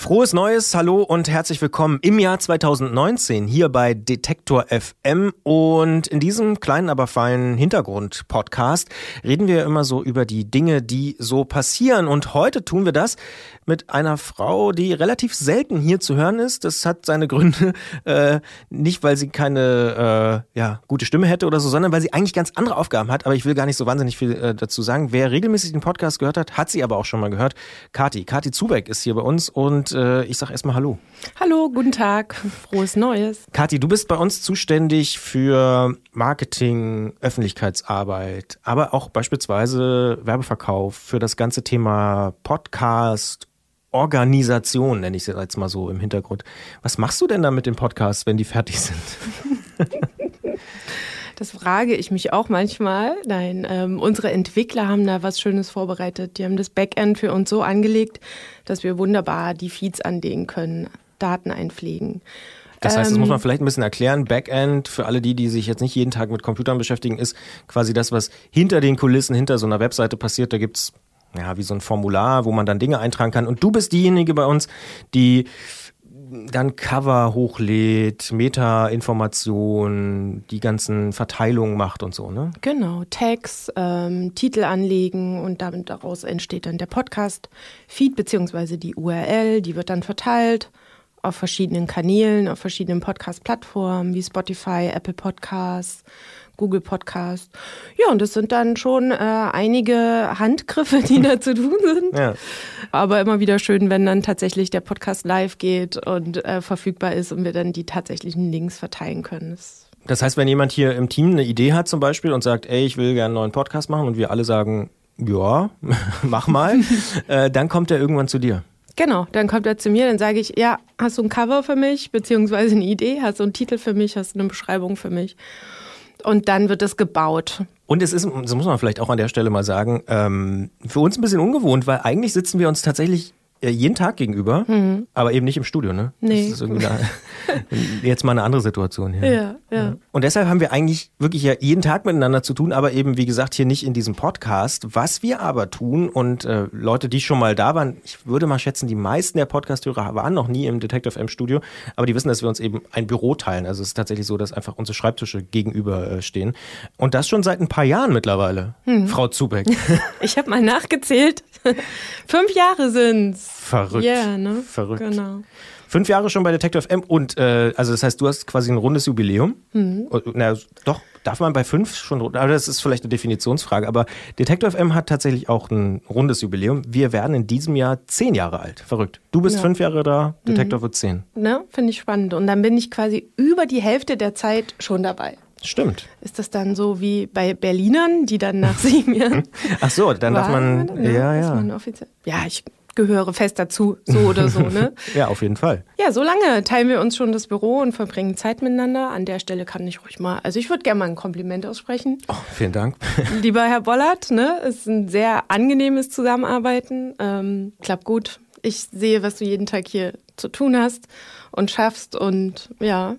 Frohes Neues, hallo und herzlich willkommen im Jahr 2019 hier bei Detektor FM. Und in diesem kleinen, aber feinen Hintergrund-Podcast reden wir immer so über die Dinge, die so passieren. Und heute tun wir das mit einer Frau, die relativ selten hier zu hören ist. Das hat seine Gründe, äh, nicht weil sie keine äh, ja, gute Stimme hätte oder so, sondern weil sie eigentlich ganz andere Aufgaben hat. Aber ich will gar nicht so wahnsinnig viel äh, dazu sagen. Wer regelmäßig den Podcast gehört hat, hat sie aber auch schon mal gehört. Kati, Kati Zubeck ist hier bei uns und äh, ich sage erstmal Hallo. Hallo, guten Tag, frohes Neues. Kati, du bist bei uns zuständig für Marketing, Öffentlichkeitsarbeit, aber auch beispielsweise Werbeverkauf für das ganze Thema Podcast Organisation, nenne ich es jetzt mal so im Hintergrund. Was machst du denn da mit den Podcasts, wenn die fertig sind? Das frage ich mich auch manchmal. Nein, ähm, unsere Entwickler haben da was Schönes vorbereitet. Die haben das Backend für uns so angelegt, dass wir wunderbar die Feeds anlegen können, Daten einpflegen. Das heißt, das muss man ähm, vielleicht ein bisschen erklären. Backend, für alle die, die sich jetzt nicht jeden Tag mit Computern beschäftigen, ist quasi das, was hinter den Kulissen, hinter so einer Webseite passiert. Da gibt's ja, wie so ein Formular, wo man dann Dinge eintragen kann. Und du bist diejenige bei uns, die dann Cover hochlädt, Meta-Informationen, die ganzen Verteilungen macht und so, ne? Genau, Tags, ähm, Titel anlegen und damit daraus entsteht dann der Podcast-Feed beziehungsweise die URL, die wird dann verteilt auf verschiedenen Kanälen, auf verschiedenen Podcast-Plattformen wie Spotify, Apple Podcasts, Google Podcast. Ja, und das sind dann schon äh, einige Handgriffe, die da zu tun sind. Ja. Aber immer wieder schön, wenn dann tatsächlich der Podcast live geht und äh, verfügbar ist und wir dann die tatsächlichen Links verteilen können. Das das heißt, wenn jemand hier im Team eine Idee hat zum Beispiel und sagt, ey, ich will gerne einen neuen Podcast machen und wir alle sagen, ja, mach mal, äh, dann kommt er irgendwann zu dir. Genau, dann kommt er zu mir, dann sage ich, ja, hast du ein Cover für mich, beziehungsweise eine Idee, hast du einen Titel für mich, hast du eine Beschreibung für mich und dann wird es gebaut. Und es ist, das muss man vielleicht auch an der Stelle mal sagen, ähm, für uns ein bisschen ungewohnt, weil eigentlich sitzen wir uns tatsächlich jeden Tag gegenüber, mhm. aber eben nicht im Studio, ne? Nee. Das ist irgendwie eine, jetzt mal eine andere Situation hier. Ja, ja. Und deshalb haben wir eigentlich wirklich ja jeden Tag miteinander zu tun, aber eben, wie gesagt, hier nicht in diesem Podcast. Was wir aber tun und äh, Leute, die schon mal da waren, ich würde mal schätzen, die meisten der Podcast-Hörer waren noch nie im Detective M Studio, aber die wissen, dass wir uns eben ein Büro teilen. Also es ist tatsächlich so, dass einfach unsere Schreibtische gegenüber äh, stehen. Und das schon seit ein paar Jahren mittlerweile, mhm. Frau Zubeck. Ich habe mal nachgezählt. Fünf Jahre sind's. Verrückt. Ja, yeah, ne? Verrückt. Genau. Fünf Jahre schon bei Detective M und äh, also das heißt, du hast quasi ein rundes Jubiläum. Mhm. Na, doch, darf man bei fünf schon, aber das ist vielleicht eine Definitionsfrage, aber Detective M hat tatsächlich auch ein rundes Jubiläum. Wir werden in diesem Jahr zehn Jahre alt. Verrückt. Du bist ja. fünf Jahre da, Detective mhm. wird zehn. Ne, finde ich spannend. Und dann bin ich quasi über die Hälfte der Zeit schon dabei. Stimmt. Ist das dann so wie bei Berlinern, die dann nach sieben Jahren. Ach so, dann darf man. Ja, ja. Man ja, ich gehöre fest dazu, so oder so, ne? ja, auf jeden Fall. Ja, so lange teilen wir uns schon das Büro und verbringen Zeit miteinander. An der Stelle kann ich ruhig mal, also ich würde gerne mal ein Kompliment aussprechen. Oh, vielen Dank. Lieber Herr Bollert, ne? Es ist ein sehr angenehmes Zusammenarbeiten. Ähm, klappt gut. Ich sehe, was du jeden Tag hier zu tun hast und schaffst und ja,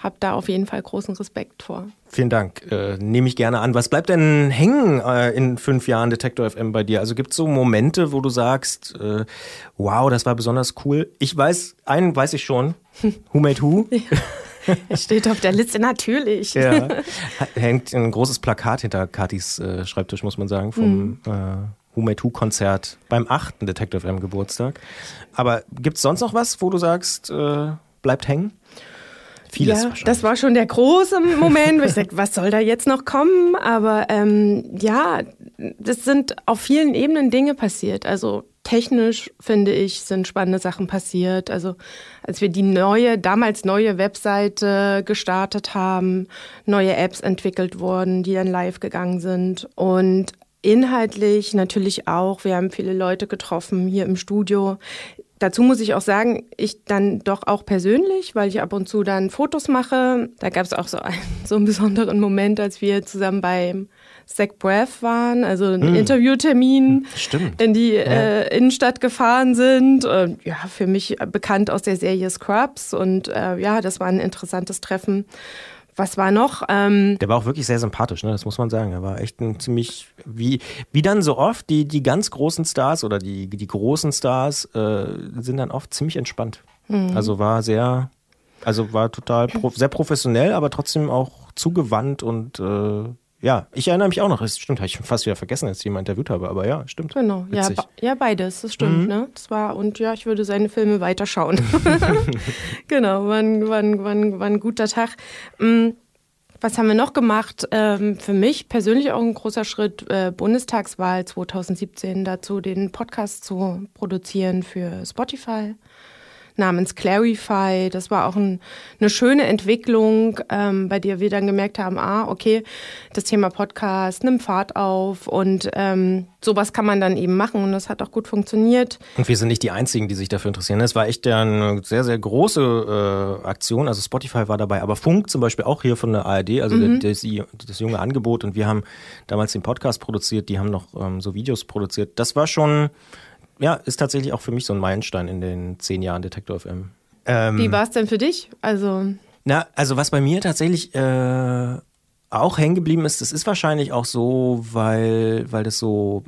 habe da auf jeden Fall großen Respekt vor. Vielen Dank. Äh, Nehme ich gerne an. Was bleibt denn hängen äh, in fünf Jahren Detektor FM bei dir? Also gibt es so Momente, wo du sagst, äh, wow, das war besonders cool. Ich weiß, einen weiß ich schon. Who made who? Ja. Es steht auf der Liste natürlich. Ja. Hängt ein großes Plakat hinter Katis äh, Schreibtisch, muss man sagen, vom mhm. äh, Who Made Who Konzert beim achten Detective M Geburtstag. Aber gibt es sonst noch was, wo du sagst, äh, bleibt hängen? Vieles ja, das war schon der große Moment, wo ich sagte, was soll da jetzt noch kommen? Aber ähm, ja, das sind auf vielen Ebenen Dinge passiert. Also technisch, finde ich, sind spannende Sachen passiert. Also als wir die neue, damals neue Webseite gestartet haben, neue Apps entwickelt wurden, die dann live gegangen sind. Und inhaltlich natürlich auch, wir haben viele Leute getroffen hier im Studio, Dazu muss ich auch sagen, ich dann doch auch persönlich, weil ich ab und zu dann Fotos mache. Da gab es auch so einen, so einen besonderen Moment, als wir zusammen beim Zach Breath waren, also ein mm. Interviewtermin Stimmt. in die ja. äh, Innenstadt gefahren sind. Und, ja, für mich bekannt aus der Serie Scrubs. Und äh, ja, das war ein interessantes Treffen was war noch? Ähm der war auch wirklich sehr sympathisch, ne? das muss man sagen. Er war echt ein ziemlich, wie, wie dann so oft, die, die ganz großen Stars oder die, die großen Stars äh, sind dann oft ziemlich entspannt. Mhm. Also war sehr, also war total pro, sehr professionell, aber trotzdem auch zugewandt und äh, ja, ich erinnere mich auch noch, das stimmt, habe ich fast wieder vergessen, als ich jemanden interviewt habe, aber ja, stimmt. Genau, ja, ja, beides, das stimmt, mhm. ne? Das war, und ja, ich würde seine Filme weiterschauen. genau, war ein, war ein guter Tag. Mm, was haben wir noch gemacht? Ähm, für mich persönlich auch ein großer Schritt, äh, Bundestagswahl 2017, dazu den Podcast zu produzieren für Spotify namens Clarify. Das war auch ein, eine schöne Entwicklung, ähm, bei der wir dann gemerkt haben, ah, okay, das Thema Podcast nimmt Fahrt auf und ähm, sowas kann man dann eben machen und das hat auch gut funktioniert. Und wir sind nicht die Einzigen, die sich dafür interessieren. Das war echt eine sehr, sehr große äh, Aktion. Also Spotify war dabei, aber Funk zum Beispiel auch hier von der ARD, also mhm. das, das, junge Angebot und wir haben damals den Podcast produziert, die haben noch ähm, so Videos produziert. Das war schon ja, ist tatsächlich auch für mich so ein Meilenstein in den zehn Jahren Detektor FM. Ähm, Wie war es denn für dich? Also na, also was bei mir tatsächlich äh, auch hängen geblieben ist, das ist wahrscheinlich auch so, weil, weil das so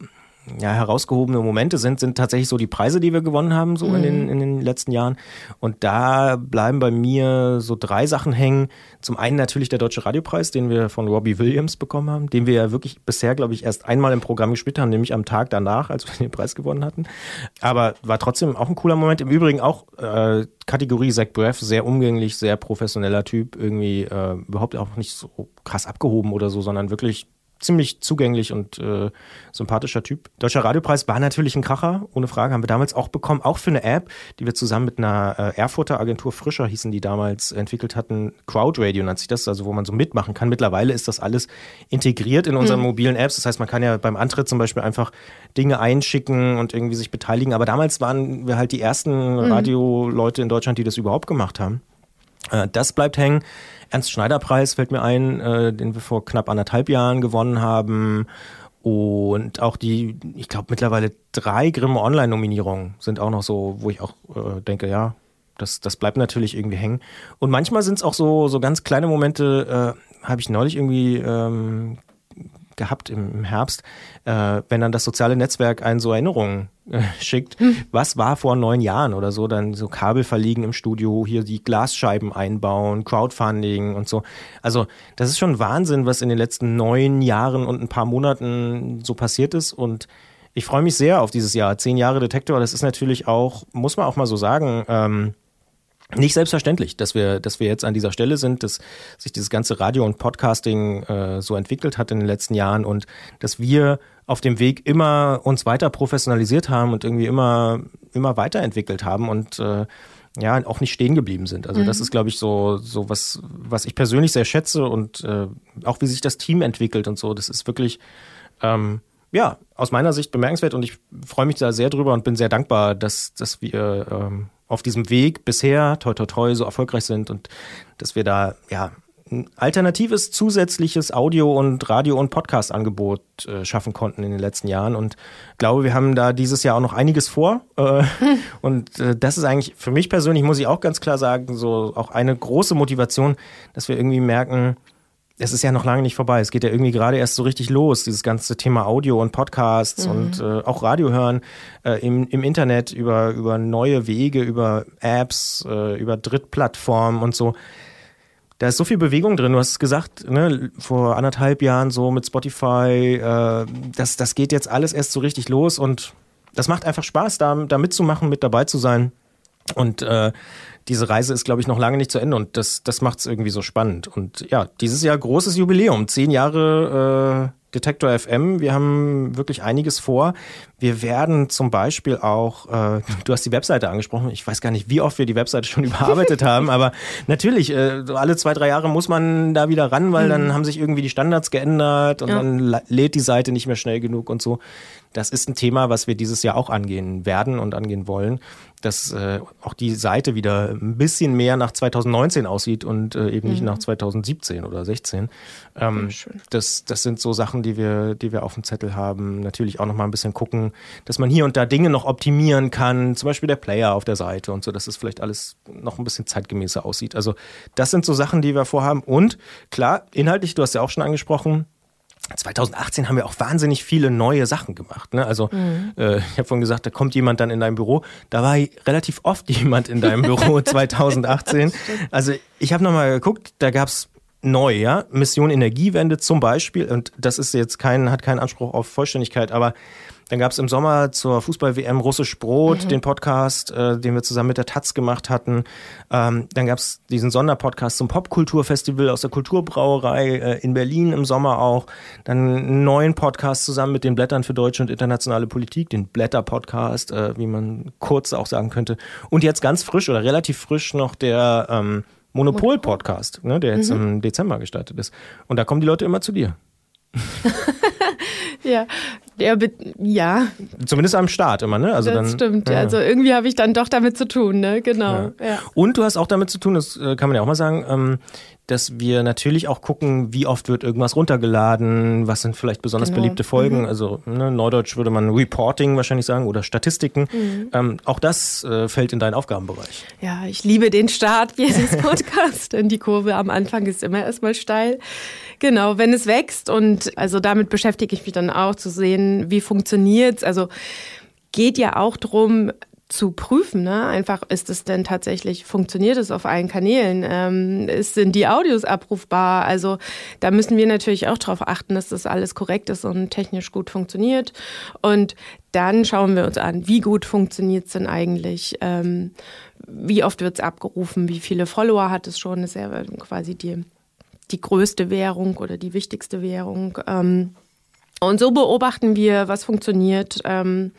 ja, herausgehobene Momente sind, sind tatsächlich so die Preise, die wir gewonnen haben, so mhm. in, den, in den letzten Jahren. Und da bleiben bei mir so drei Sachen hängen. Zum einen natürlich der Deutsche Radiopreis, den wir von Robbie Williams bekommen haben, den wir ja wirklich bisher, glaube ich, erst einmal im Programm gespielt haben, nämlich am Tag danach, als wir den Preis gewonnen hatten. Aber war trotzdem auch ein cooler Moment. Im Übrigen auch äh, Kategorie Zach Braff, sehr umgänglich, sehr professioneller Typ, irgendwie äh, überhaupt auch nicht so krass abgehoben oder so, sondern wirklich ziemlich zugänglich und äh, sympathischer Typ. Deutscher Radiopreis war natürlich ein Kracher, ohne Frage, haben wir damals auch bekommen, auch für eine App, die wir zusammen mit einer äh, Erfurter Agentur Frischer hießen, die damals entwickelt hatten. Crowd Radio nennt sich das, also wo man so mitmachen kann. Mittlerweile ist das alles integriert in unseren mhm. mobilen Apps. Das heißt, man kann ja beim Antritt zum Beispiel einfach Dinge einschicken und irgendwie sich beteiligen. Aber damals waren wir halt die ersten mhm. Radioleute in Deutschland, die das überhaupt gemacht haben. Äh, das bleibt hängen. Ernst-Schneider-Preis fällt mir ein, äh, den wir vor knapp anderthalb Jahren gewonnen haben. Und auch die, ich glaube mittlerweile drei Grimme Online-Nominierungen sind auch noch so, wo ich auch äh, denke, ja, das, das bleibt natürlich irgendwie hängen. Und manchmal sind es auch so, so ganz kleine Momente, äh, habe ich neulich irgendwie ähm, gehabt im, Herbst, äh, wenn dann das soziale Netzwerk einen so Erinnerungen äh, schickt, hm. was war vor neun Jahren oder so, dann so Kabel verliegen im Studio, hier die Glasscheiben einbauen, Crowdfunding und so. Also das ist schon Wahnsinn, was in den letzten neun Jahren und ein paar Monaten so passiert ist und ich freue mich sehr auf dieses Jahr. Zehn Jahre Detektor, das ist natürlich auch, muss man auch mal so sagen, ähm, nicht selbstverständlich, dass wir, dass wir jetzt an dieser Stelle sind, dass sich dieses ganze Radio und Podcasting äh, so entwickelt hat in den letzten Jahren und dass wir auf dem Weg immer uns weiter professionalisiert haben und irgendwie immer, immer weiterentwickelt haben und äh, ja, auch nicht stehen geblieben sind. Also mhm. das ist, glaube ich, so, so was, was ich persönlich sehr schätze und äh, auch wie sich das Team entwickelt und so. Das ist wirklich, ähm, ja, aus meiner Sicht bemerkenswert und ich freue mich da sehr drüber und bin sehr dankbar, dass, dass wir ähm, auf diesem Weg bisher toi toi toi so erfolgreich sind und dass wir da ja ein alternatives zusätzliches Audio- und Radio- und Podcast-Angebot äh, schaffen konnten in den letzten Jahren. Und glaube, wir haben da dieses Jahr auch noch einiges vor. Äh, und äh, das ist eigentlich für mich persönlich, muss ich auch ganz klar sagen, so auch eine große Motivation, dass wir irgendwie merken, es ist ja noch lange nicht vorbei. Es geht ja irgendwie gerade erst so richtig los, dieses ganze Thema Audio und Podcasts mhm. und äh, auch Radio hören äh, im, im Internet über, über neue Wege, über Apps, äh, über Drittplattformen und so. Da ist so viel Bewegung drin. Du hast es gesagt, ne, vor anderthalb Jahren so mit Spotify, äh, das, das geht jetzt alles erst so richtig los und das macht einfach Spaß, da, da mitzumachen, mit dabei zu sein. Und äh, diese Reise ist, glaube ich, noch lange nicht zu Ende und das, das macht es irgendwie so spannend. Und ja, dieses Jahr großes Jubiläum, zehn Jahre äh, Detektor FM. Wir haben wirklich einiges vor. Wir werden zum Beispiel auch, äh, du hast die Webseite angesprochen, ich weiß gar nicht, wie oft wir die Webseite schon überarbeitet haben, aber natürlich, äh, alle zwei, drei Jahre muss man da wieder ran, weil mhm. dann haben sich irgendwie die Standards geändert und ja. dann lädt die Seite nicht mehr schnell genug und so. das ist ein Thema, was wir dieses Jahr auch angehen werden und angehen wollen dass äh, auch die Seite wieder ein bisschen mehr nach 2019 aussieht und äh, eben mhm. nicht nach 2017 oder 16. Ähm, das, das sind so Sachen, die wir, die wir auf dem Zettel haben. Natürlich auch noch mal ein bisschen gucken, dass man hier und da Dinge noch optimieren kann. Zum Beispiel der Player auf der Seite und so, dass es vielleicht alles noch ein bisschen zeitgemäßer aussieht. Also das sind so Sachen, die wir vorhaben. Und klar, inhaltlich, du hast ja auch schon angesprochen, 2018 haben wir auch wahnsinnig viele neue Sachen gemacht. Ne? Also mhm. äh, ich habe vorhin gesagt, da kommt jemand dann in dein Büro. Da war relativ oft jemand in deinem Büro 2018. Also ich habe nochmal geguckt, da gab's neu, ja, Mission Energiewende zum Beispiel. Und das ist jetzt kein, hat keinen Anspruch auf Vollständigkeit, aber dann gab es im Sommer zur Fußball-WM Russisch Brot, mhm. den Podcast, äh, den wir zusammen mit der Taz gemacht hatten. Ähm, dann gab es diesen Sonderpodcast zum Popkulturfestival aus der Kulturbrauerei äh, in Berlin im Sommer auch. Dann einen neuen Podcast zusammen mit den Blättern für deutsche und internationale Politik, den Blätter-Podcast, äh, wie man kurz auch sagen könnte. Und jetzt ganz frisch oder relativ frisch noch der ähm, Monopol-Podcast, ne, der jetzt mhm. im Dezember gestartet ist. Und da kommen die Leute immer zu dir. ja, ja, ja. Zumindest am Start immer, ne? Also das dann, stimmt. Ja. Also irgendwie habe ich dann doch damit zu tun, ne? Genau. Ja. Und du hast auch damit zu tun, das äh, kann man ja auch mal sagen, ähm, dass wir natürlich auch gucken, wie oft wird irgendwas runtergeladen, was sind vielleicht besonders genau. beliebte Folgen. Mhm. Also ne, Neudeutsch würde man Reporting wahrscheinlich sagen oder Statistiken. Mhm. Ähm, auch das äh, fällt in deinen Aufgabenbereich. Ja, ich liebe den Start jedes Podcasts, denn die Kurve am Anfang ist immer erstmal steil. Genau, wenn es wächst und also damit beschäftige ich mich dann auch zu sehen, wie funktioniert es. Also geht ja auch darum, zu prüfen. Ne? Einfach ist es denn tatsächlich, funktioniert es auf allen Kanälen? Ähm, sind die Audios abrufbar? Also da müssen wir natürlich auch darauf achten, dass das alles korrekt ist und technisch gut funktioniert. Und dann schauen wir uns an, wie gut funktioniert es denn eigentlich? Ähm, wie oft wird es abgerufen? Wie viele Follower hat es schon? Das ist ja quasi die die größte Währung oder die wichtigste Währung. Ähm, und so beobachten wir, was funktioniert ähm,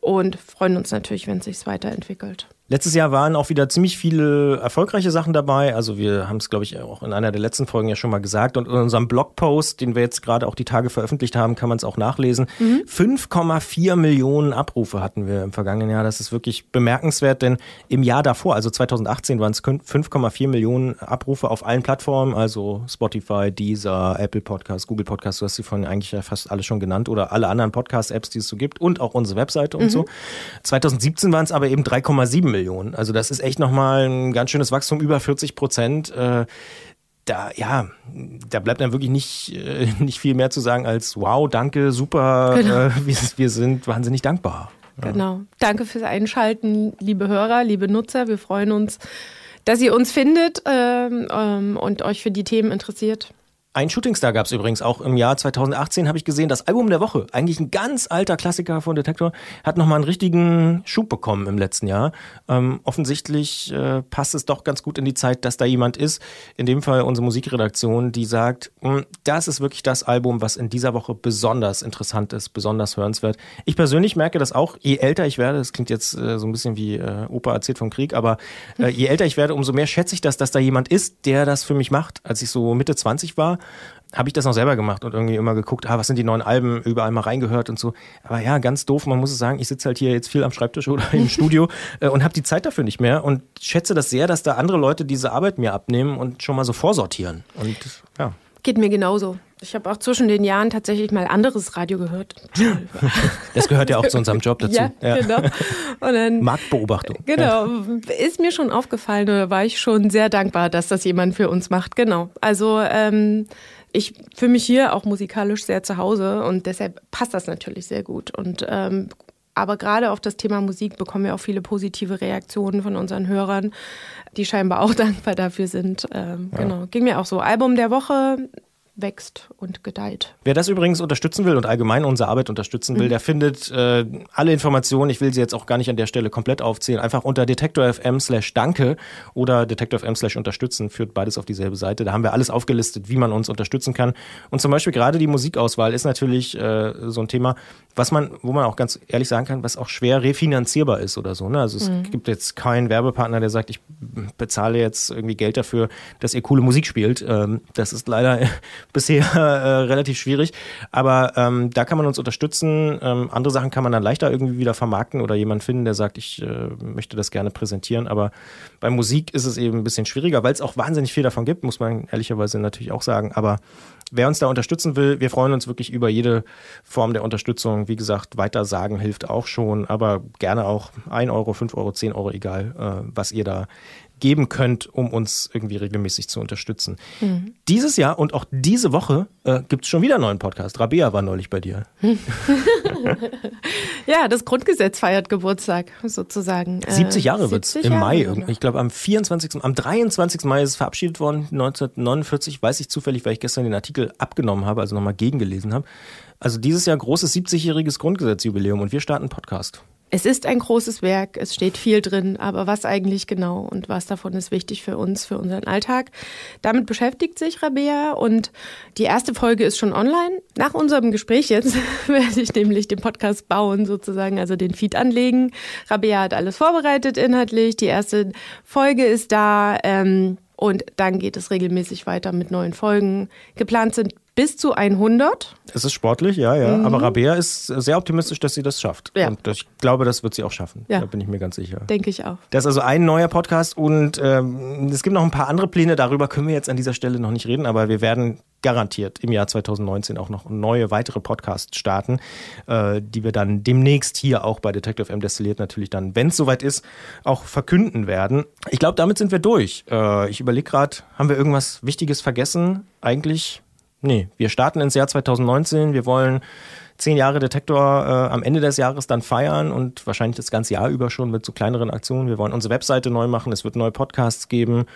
und freuen uns natürlich, wenn es sich weiterentwickelt. Letztes Jahr waren auch wieder ziemlich viele erfolgreiche Sachen dabei. Also wir haben es, glaube ich, auch in einer der letzten Folgen ja schon mal gesagt. Und in unserem Blogpost, den wir jetzt gerade auch die Tage veröffentlicht haben, kann man es auch nachlesen. Mhm. 5,4 Millionen Abrufe hatten wir im vergangenen Jahr. Das ist wirklich bemerkenswert, denn im Jahr davor, also 2018, waren es 5,4 Millionen Abrufe auf allen Plattformen, also Spotify, Deezer, Apple Podcasts, Google Podcasts, du hast sie von eigentlich ja fast alle schon genannt oder alle anderen Podcast-Apps, die es so gibt und auch unsere Webseite mhm. und so. 2017 waren es aber eben 3,7 Millionen. Millionen. Also das ist echt nochmal ein ganz schönes Wachstum, über 40 Prozent. Äh, da, ja, da bleibt dann wirklich nicht, äh, nicht viel mehr zu sagen als wow, danke, super, genau. äh, wir, wir, sind wahnsinnig dankbar. Ja. Genau. Danke fürs Einschalten, liebe Hörer, liebe Nutzer. Wir freuen uns, dass ihr uns findet ähm, ähm, und euch für die Themen interessiert. Ein Shootingstar gab es übrigens auch im Jahr 2018, habe ich gesehen. Das Album der Woche, eigentlich ein ganz alter Klassiker von Detektor, hat nochmal einen richtigen Schub bekommen im letzten Jahr. Ähm, offensichtlich äh, passt es doch ganz gut in die Zeit, dass da jemand ist, in dem Fall unsere Musikredaktion, die sagt, hm, das ist wirklich das Album, was in dieser Woche besonders interessant ist, besonders hörenswert. Ich persönlich merke das auch, je älter ich werde, das klingt jetzt äh, so ein bisschen wie äh, Opa erzählt vom Krieg, aber äh, je älter ich werde, umso mehr schätze ich das, dass da jemand ist, der das für mich macht. Als ich so Mitte 20 war, habe ich das noch selber gemacht und irgendwie immer geguckt, ah, was sind die neuen Alben, überall mal reingehört und so. Aber ja, ganz doof, man muss es sagen, ich sitze halt hier jetzt viel am Schreibtisch oder im Studio äh, und habe die Zeit dafür nicht mehr und schätze das sehr, dass da andere Leute diese Arbeit mir abnehmen und schon mal so vorsortieren. Und ja. Geht mir genauso. Ich habe auch zwischen den Jahren tatsächlich mal anderes Radio gehört. Das gehört ja auch zu unserem Job dazu. Ja, ja. genau. Dann, Marktbeobachtung. Genau. Ist mir schon aufgefallen oder war ich schon sehr dankbar, dass das jemand für uns macht. Genau. Also ähm, ich fühle mich hier auch musikalisch sehr zu Hause und deshalb passt das natürlich sehr gut. Und ähm, aber gerade auf das Thema Musik bekommen wir auch viele positive Reaktionen von unseren Hörern, die scheinbar auch dankbar dafür sind. Ähm, ja. Genau, ging mir auch so. Album der Woche wächst und gedeiht. Wer das übrigens unterstützen will und allgemein unsere Arbeit unterstützen will, mhm. der findet äh, alle Informationen, ich will sie jetzt auch gar nicht an der Stelle komplett aufzählen, einfach unter detektor.fm slash danke oder detektor.fm slash unterstützen, führt beides auf dieselbe Seite. Da haben wir alles aufgelistet, wie man uns unterstützen kann. Und zum Beispiel gerade die Musikauswahl ist natürlich äh, so ein Thema, was man, wo man auch ganz ehrlich sagen kann, was auch schwer refinanzierbar ist oder so. Ne? Also es mhm. gibt jetzt keinen Werbepartner, der sagt, ich bezahle jetzt irgendwie Geld dafür, dass ihr coole Musik spielt. Ähm, das ist leider bisher äh, relativ schwierig. Aber ähm, da kann man uns unterstützen. Ähm, andere Sachen kann man dann leichter irgendwie wieder vermarkten oder jemand finden, der sagt, ich äh, möchte das gerne präsentieren. Aber bei Musik ist es eben ein bisschen schwieriger, weil es auch wahnsinnig viel davon gibt, muss man ehrlicherweise natürlich auch sagen. Aber wer uns da unterstützen will, wir freuen uns wirklich über jede Form der Unterstützung. Wie gesagt, weiter sagen hilft auch schon, aber gerne auch 1 Euro, 5 Euro, 10 Euro, egal, äh, was ihr da geben könnt, um uns irgendwie regelmäßig zu unterstützen. Mhm. Dieses Jahr und auch diese Woche äh, gibt es schon wieder einen neuen Podcast. Rabea war neulich bei dir. ja, das Grundgesetz feiert Geburtstag sozusagen. 70 äh, Jahre wird es im Jahre Mai. Genau. Ich glaube, am 24., am 23. Mai ist es verabschiedet worden, 1949, weiß ich zufällig, weil ich gestern den Artikel abgenommen habe, also nochmal gegengelesen habe. Also dieses Jahr großes 70-jähriges Grundgesetzjubiläum und wir starten einen Podcast. Es ist ein großes Werk, es steht viel drin, aber was eigentlich genau und was davon ist wichtig für uns, für unseren Alltag? Damit beschäftigt sich Rabea und die erste Folge ist schon online. Nach unserem Gespräch jetzt werde ich nämlich den Podcast bauen, sozusagen, also den Feed anlegen. Rabea hat alles vorbereitet inhaltlich. Die erste Folge ist da. Ähm, und dann geht es regelmäßig weiter mit neuen Folgen. Geplant sind bis zu 100. Es ist sportlich, ja, ja. Mhm. Aber Rabea ist sehr optimistisch, dass sie das schafft. Ja. Und ich glaube, das wird sie auch schaffen. Ja. Da bin ich mir ganz sicher. Denke ich auch. Das ist also ein neuer Podcast und ähm, es gibt noch ein paar andere Pläne. Darüber können wir jetzt an dieser Stelle noch nicht reden, aber wir werden garantiert im Jahr 2019 auch noch neue weitere Podcasts starten, äh, die wir dann demnächst hier auch bei Detective M Destilliert natürlich dann, wenn es soweit ist, auch verkünden werden. Ich glaube, damit sind wir durch. Äh, ich überlege gerade, haben wir irgendwas Wichtiges vergessen? Eigentlich, nee. Wir starten ins Jahr 2019. Wir wollen zehn Jahre Detektor äh, am Ende des Jahres dann feiern und wahrscheinlich das ganze Jahr über schon mit so kleineren Aktionen. Wir wollen unsere Webseite neu machen. Es wird neue Podcasts geben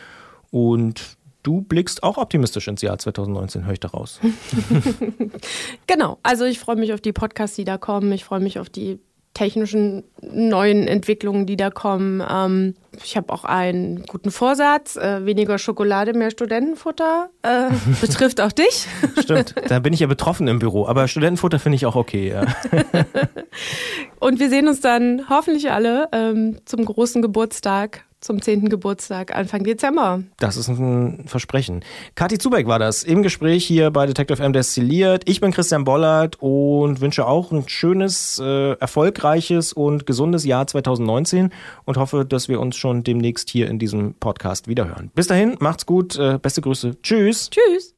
und Du blickst auch optimistisch ins Jahr 2019, höre ich daraus. genau, also ich freue mich auf die Podcasts, die da kommen. Ich freue mich auf die technischen neuen Entwicklungen, die da kommen. Ähm, ich habe auch einen guten Vorsatz, äh, weniger Schokolade, mehr Studentenfutter. Äh, betrifft auch dich. Stimmt, da bin ich ja betroffen im Büro, aber Studentenfutter finde ich auch okay. Ja. Und wir sehen uns dann hoffentlich alle ähm, zum großen Geburtstag zum 10. Geburtstag Anfang Dezember. Das ist ein Versprechen. Kathi Zubeck war das im Gespräch hier bei Detective M Destilliert. Ich bin Christian Bollert und wünsche auch ein schönes, äh, erfolgreiches und gesundes Jahr 2019 und hoffe, dass wir uns schon demnächst hier in diesem Podcast wiederhören. Bis dahin, macht's gut, äh, beste Grüße. Tschüss. Tschüss.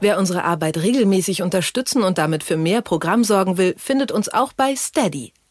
Wer unsere Arbeit regelmäßig unterstützen und damit für mehr Programm sorgen will, findet uns auch bei Steady.